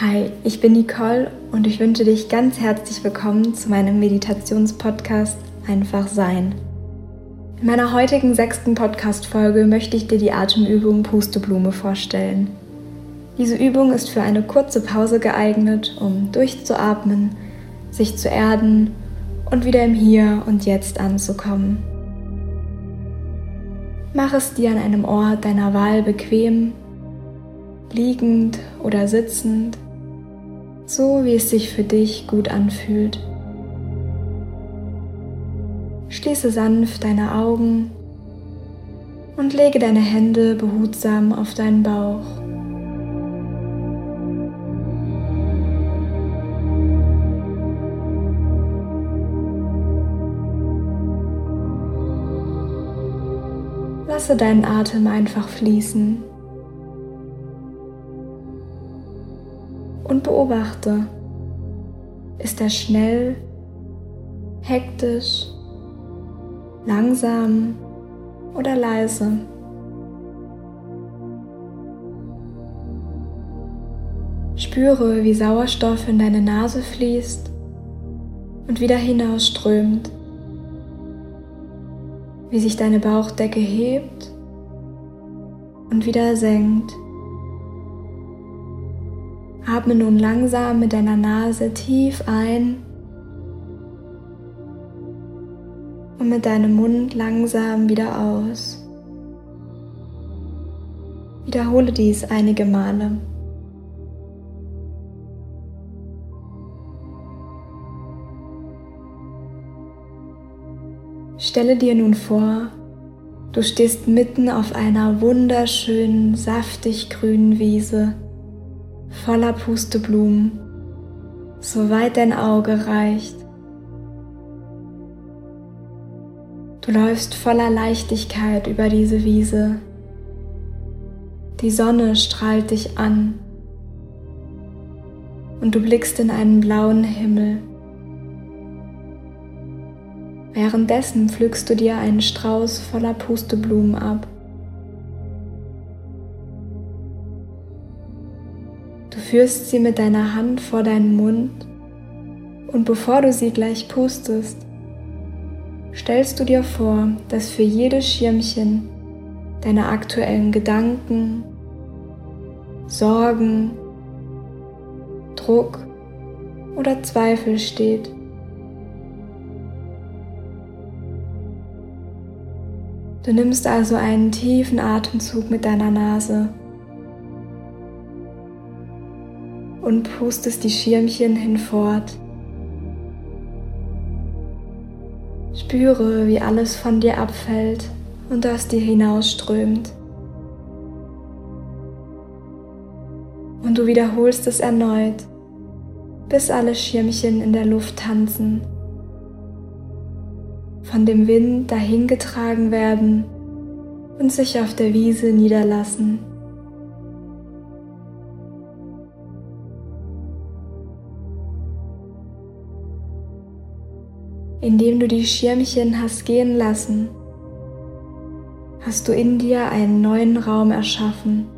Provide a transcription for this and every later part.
Hi, ich bin Nicole und ich wünsche dich ganz herzlich willkommen zu meinem Meditationspodcast Einfach Sein. In meiner heutigen sechsten Podcast-Folge möchte ich dir die Atemübung Pusteblume vorstellen. Diese Übung ist für eine kurze Pause geeignet, um durchzuatmen, sich zu erden und wieder im Hier und Jetzt anzukommen. Mach es dir an einem Ort deiner Wahl bequem, liegend oder sitzend so wie es sich für dich gut anfühlt. Schließe sanft deine Augen und lege deine Hände behutsam auf deinen Bauch. Lasse deinen Atem einfach fließen. Beobachte. Ist er schnell, hektisch, langsam oder leise? Spüre, wie Sauerstoff in deine Nase fließt und wieder hinausströmt, wie sich deine Bauchdecke hebt und wieder senkt. Atme nun langsam mit deiner Nase tief ein und mit deinem Mund langsam wieder aus. Wiederhole dies einige Male. Stelle dir nun vor, du stehst mitten auf einer wunderschönen, saftig grünen Wiese voller Pusteblumen, soweit dein Auge reicht. Du läufst voller Leichtigkeit über diese Wiese. Die Sonne strahlt dich an und du blickst in einen blauen Himmel. Währenddessen pflückst du dir einen Strauß voller Pusteblumen ab. Du führst sie mit deiner Hand vor deinen Mund und bevor du sie gleich pustest, stellst du dir vor, dass für jedes Schirmchen deine aktuellen Gedanken, Sorgen, Druck oder Zweifel steht. Du nimmst also einen tiefen Atemzug mit deiner Nase und pustest die Schirmchen hinfort. Spüre, wie alles von dir abfällt und aus dir hinausströmt. Und du wiederholst es erneut, bis alle Schirmchen in der Luft tanzen, von dem Wind dahingetragen werden und sich auf der Wiese niederlassen. Indem du die Schirmchen hast gehen lassen, hast du in dir einen neuen Raum erschaffen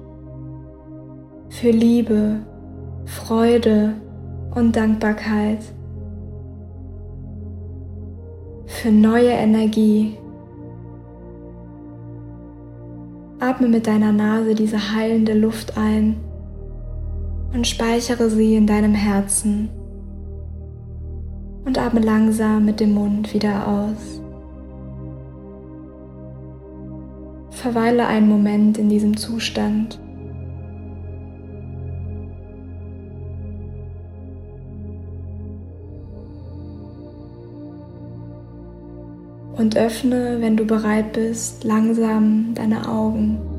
für Liebe, Freude und Dankbarkeit, für neue Energie. Atme mit deiner Nase diese heilende Luft ein und speichere sie in deinem Herzen und atme langsam mit dem Mund wieder aus. Verweile einen Moment in diesem Zustand. Und öffne, wenn du bereit bist, langsam deine Augen.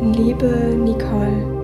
Liebe Nicole.